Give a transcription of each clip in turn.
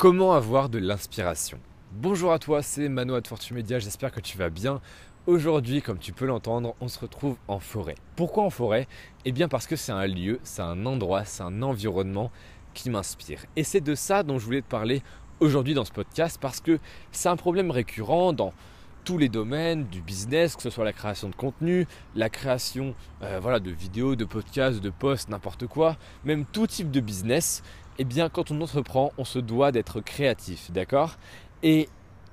Comment avoir de l'inspiration Bonjour à toi, c'est Mano de Fortune Media, j'espère que tu vas bien. Aujourd'hui, comme tu peux l'entendre, on se retrouve en forêt. Pourquoi en forêt? Eh bien parce que c'est un lieu, c'est un endroit, c'est un environnement qui m'inspire. Et c'est de ça dont je voulais te parler aujourd'hui dans ce podcast parce que c'est un problème récurrent dans tous les domaines du business, que ce soit la création de contenu, la création euh, voilà, de vidéos, de podcasts, de posts, n'importe quoi, même tout type de business, eh bien quand on entreprend, on se doit d'être créatif, d'accord? Et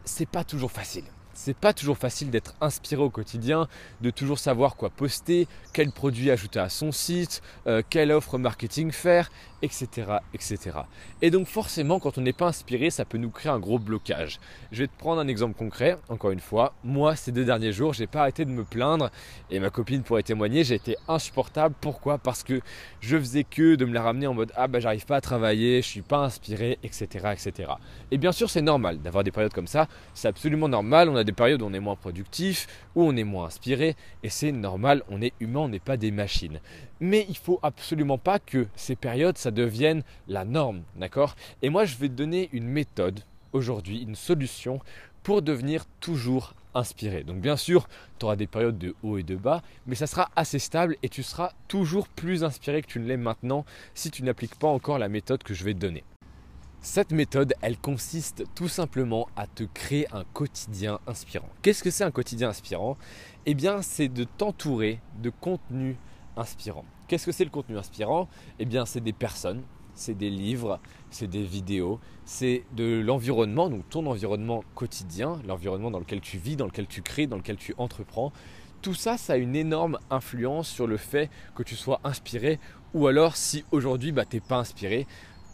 c'est pas toujours facile. C'est pas toujours facile d'être inspiré au quotidien, de toujours savoir quoi poster, quel produit ajouter à son site, euh, quelle offre marketing faire, etc., etc. Et donc forcément, quand on n'est pas inspiré, ça peut nous créer un gros blocage. Je vais te prendre un exemple concret. Encore une fois, moi, ces deux derniers jours, j'ai pas arrêté de me plaindre et ma copine pourrait témoigner. J'ai été insupportable. Pourquoi? Parce que je faisais que de me la ramener en mode ah bah j'arrive pas à travailler, je suis pas inspiré, etc., etc. Et bien sûr, c'est normal d'avoir des périodes comme ça. C'est absolument normal. On a des périodes où on est moins productif, où on est moins inspiré, et c'est normal, on est humain, on n'est pas des machines. Mais il faut absolument pas que ces périodes, ça devienne la norme, d'accord? Et moi, je vais te donner une méthode aujourd'hui, une solution pour devenir toujours inspiré. Donc bien sûr, tu auras des périodes de haut et de bas, mais ça sera assez stable et tu seras toujours plus inspiré que tu ne l'es maintenant si tu n'appliques pas encore la méthode que je vais te donner. Cette méthode, elle consiste tout simplement à te créer un quotidien inspirant. Qu'est-ce que c'est un quotidien inspirant? Eh bien, c'est de t'entourer de contenu inspirant. Qu'est-ce que c'est le contenu inspirant? Eh bien, c'est des personnes, c'est des livres, c'est des vidéos, c'est de l'environnement, donc ton environnement quotidien, l'environnement dans lequel tu vis, dans lequel tu crées, dans lequel tu entreprends. Tout ça, ça a une énorme influence sur le fait que tu sois inspiré ou alors si aujourd'hui bah, tu n'es pas inspiré,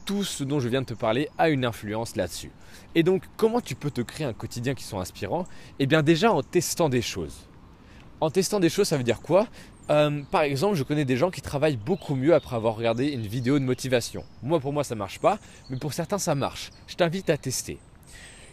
tout ce dont je viens de te parler a une influence là-dessus. Et donc, comment tu peux te créer un quotidien qui soit inspirant? Eh bien, déjà en testant des choses. En testant des choses, ça veut dire quoi? Euh, Par exemple, je connais des gens qui travaillent beaucoup mieux après avoir regardé une vidéo de motivation. Moi, pour moi, ça marche pas, mais pour certains, ça marche. Je t'invite à tester.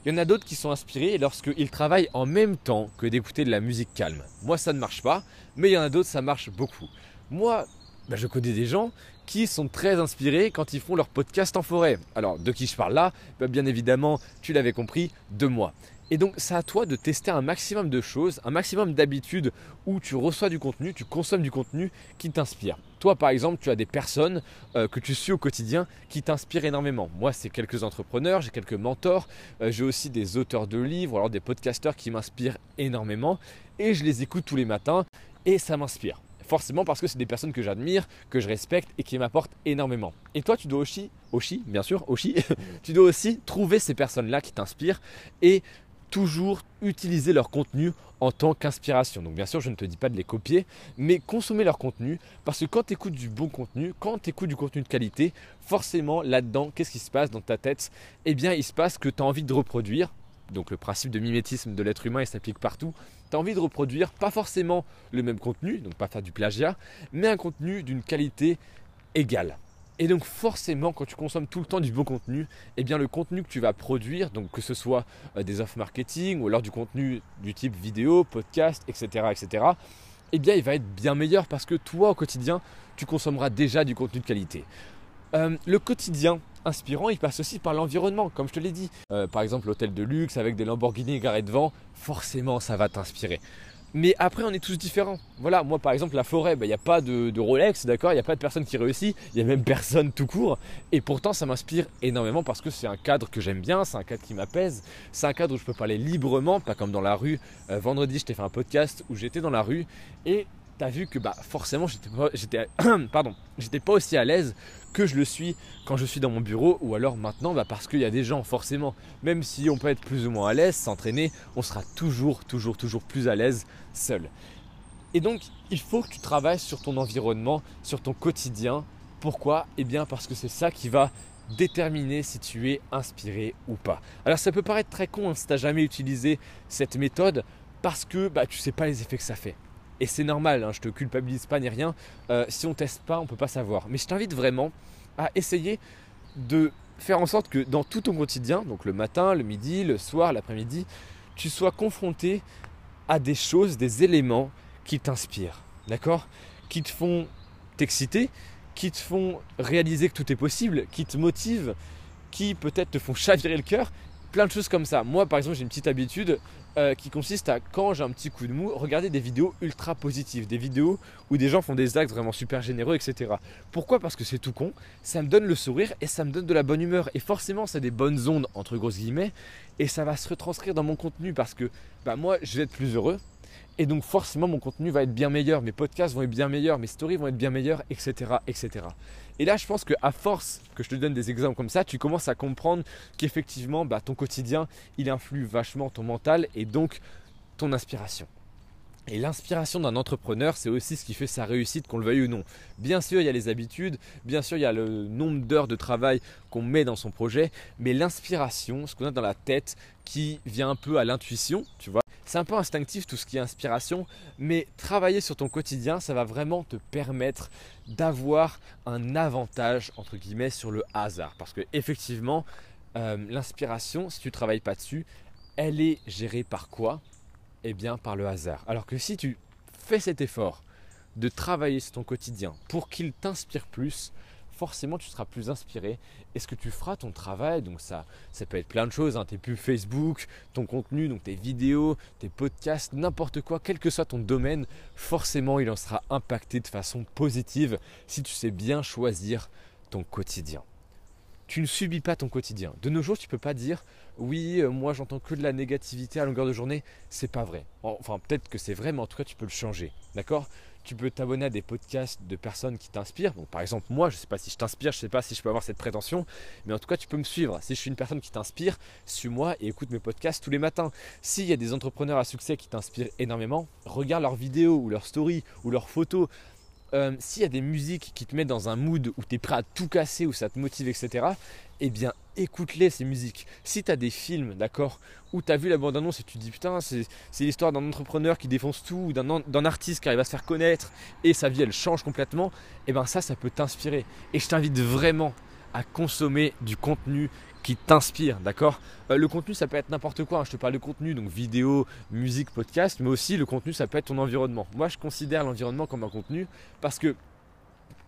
Il y en a d'autres qui sont inspirés lorsqu'ils travaillent en même temps que d'écouter de la musique calme. Moi, ça ne marche pas, mais il y en a d'autres, ça marche beaucoup. Moi, bah, je connais des gens qui sont très inspirés quand ils font leur podcast en forêt. Alors, de qui je parle là? Bah, Bien évidemment, tu l'avais compris, de moi. Et donc, c'est à toi de tester un maximum de choses, un maximum d'habitudes où tu reçois du contenu, tu consommes du contenu qui t'inspire. Toi, par exemple, tu as des personnes euh, que tu suis au quotidien qui t'inspirent énormément. Moi, c'est quelques entrepreneurs, j'ai quelques mentors, euh, j'ai aussi des auteurs de livres, alors des podcasteurs qui m'inspirent énormément et je les écoute tous les matins et ça m'inspire forcément parce que c'est des personnes que j'admire, que je respecte et qui m'apportent énormément. Et toi, tu dois aussi, aussi bien sûr, aussi, tu dois aussi trouver ces personnes-là qui t'inspirent et toujours utiliser leur contenu en tant qu'inspiration. Donc bien sûr, je ne te dis pas de les copier, mais consommer leur contenu, parce que quand tu écoutes du bon contenu, quand tu écoutes du contenu de qualité, forcément là-dedans, qu'est-ce qui se passe dans ta tête? Eh bien, il se passe que tu as envie de reproduire, donc le principe de mimétisme de l'être humain, il s'applique partout. Tu as envie de reproduire pas forcément le même contenu, donc pas faire du plagiat, mais un contenu d'une qualité égale. Et donc forcément, quand tu consommes tout le temps du bon contenu, eh bien le contenu que tu vas produire, donc que ce soit euh, des offres marketing ou alors du contenu du type vidéo, podcast, etc., etc., eh bien il va être bien meilleur parce que toi au quotidien, tu consommeras déjà du contenu de qualité. Euh, le quotidien inspirant, il passe aussi par l'environnement, comme je te l'ai dit. Euh, par exemple, l'hôtel de luxe avec des Lamborghini garés devant, forcément, ça va t'inspirer. Mais après, on est tous différents. Voilà, moi par exemple, la forêt, il bah, n'y a pas de, Rolex, d'accord Il n'y a pas de personne qui réussit, il n'y a même personne tout court. Et pourtant, ça m'inspire énormément parce que c'est un cadre que j'aime bien, c'est un cadre qui m'apaise, c'est un cadre où je peux parler librement, pas comme dans la rue. Euh, vendredi, je t'ai fait un podcast où j'étais dans la rue et tu vu que bah, forcément, j'étais pas, j'étais, pardon, j'étais pas aussi à l'aise que je le suis quand je suis dans mon bureau ou alors maintenant bah, parce qu'il y a des gens forcément. Même si on peut être plus ou moins à l'aise, s'entraîner, on sera toujours, toujours, toujours plus à l'aise seul. Et donc il faut que tu travailles sur ton environnement, sur ton quotidien. Pourquoi? Eh bien parce que c'est ça qui va déterminer si tu es inspiré ou pas. Alors ça peut paraître très con hein, si tu n'as jamais utilisé cette méthode parce que bah, tu ne sais pas les effets que ça fait. Et c'est normal, hein, je te culpabilise pas ni rien. Euh, si on teste pas, on peut pas savoir. Mais je t'invite vraiment à essayer de faire en sorte que dans tout ton quotidien, donc le matin, le midi, le soir, l'après-midi, tu sois confronté à des choses, des éléments qui t'inspirent, d'accord? Qui te font t'exciter, qui te font réaliser que tout est possible, qui te motivent qui peut-être te font chavirer le cœur. Plein de choses comme ça. Moi, par exemple, j'ai une petite habitude euh, qui consiste à, quand j'ai un petit coup de mou, regarder des vidéos ultra positives, des vidéos où des gens font des actes vraiment super généreux, etc. Pourquoi? Parce que c'est tout con, ça me donne le sourire et ça me donne de la bonne humeur. Et forcément, c'est des bonnes ondes, entre grosses guillemets, et ça va se retranscrire dans mon contenu parce que bah, moi, je vais être plus heureux. Et donc forcément mon contenu va être bien meilleur, mes podcasts vont être bien meilleurs, mes stories vont être bien meilleurs, etc. etc. Et là je pense qu'à force que je te donne des exemples comme ça, tu commences à comprendre qu'effectivement bah, ton quotidien, il influe vachement ton mental et donc ton inspiration. Et l'inspiration d'un entrepreneur, c'est aussi ce qui fait sa réussite, qu'on le veuille ou non. Bien sûr, il y a les habitudes, bien sûr, il y a le nombre d'heures de travail qu'on met dans son projet, mais l'inspiration, ce qu'on a dans la tête, qui vient un peu à l'intuition, tu vois. C'est un peu instinctif tout ce qui est inspiration, mais travailler sur ton quotidien, ça va vraiment te permettre d'avoir un avantage, entre guillemets, sur le hasard. Parce que effectivement, euh, l'inspiration, si tu ne travailles pas dessus, elle est gérée par quoi? Eh bien par le hasard. Alors que si tu fais cet effort de travailler sur ton quotidien pour qu'il t'inspire plus, forcément tu seras plus inspiré. Est-ce que tu feras ton travail? Donc ça, ça peut être plein de choses, hein, tes pubs Facebook, ton contenu, donc tes vidéos, tes podcasts, n'importe quoi, quel que soit ton domaine, forcément il en sera impacté de façon positive si tu sais bien choisir ton quotidien tu ne subis pas ton quotidien. De nos jours, tu peux pas dire oui, euh, moi j'entends que de la négativité à longueur de journée. C'est pas vrai. Enfin, peut-être que c'est vrai, mais en tout cas, tu peux le changer. D'accord? Tu peux t'abonner à des podcasts de personnes qui t'inspirent. Par exemple, moi, je ne sais pas si je t'inspire, je ne sais pas si je peux avoir cette prétention, mais en tout cas, tu peux me suivre. Si je suis une personne qui t'inspire, suis-moi et écoute mes podcasts tous les matins. S'il y a des entrepreneurs à succès qui t'inspirent énormément, regarde leurs vidéos ou leurs stories ou leurs photos. Euh, s'il y a des musiques qui te mettent dans un mood où tu es prêt à tout casser, où ça te motive, etc., eh bien écoute-les ces musiques. Si tu as des films, d'accord, où tu as vu la bande-annonce et tu te dis putain, c'est l'histoire d'un entrepreneur qui défonce tout, ou d'un artiste qui arrive à se faire connaître et sa vie elle change complètement, eh bien ça, ça peut t'inspirer. Et je t'invite vraiment à consommer du contenu qui t'inspire, d'accord? Euh, Le contenu, ça peut être n'importe quoi. Hein. Je te parle de contenu, donc vidéo, musique, podcast, mais aussi le contenu, ça peut être ton environnement. Moi, je considère l'environnement comme un contenu parce que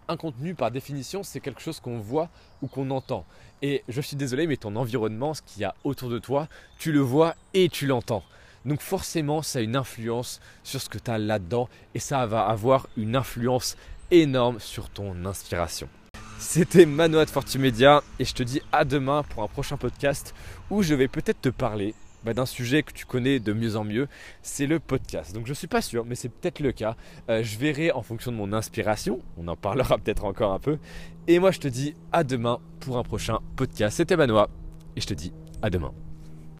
un contenu, par définition, c'est quelque chose qu'on voit ou qu'on entend. Et je suis désolé, mais ton environnement, ce qu'il y a autour de toi, tu le vois et tu l'entends. Donc forcément, ça a une influence sur ce que tu as là-dedans et ça va avoir une influence énorme sur ton inspiration. C'était Manoa de Fortimedia et je te dis à demain pour un prochain podcast où je vais peut-être te parler bah, d'un sujet que tu connais de mieux en mieux, c'est le podcast. Donc je ne suis pas sûr, mais c'est peut-être le cas. Euh, je verrai en fonction de mon inspiration, on en parlera peut-être encore un peu. Et moi je te dis à demain pour un prochain podcast. C'était Manoa et je te dis à demain.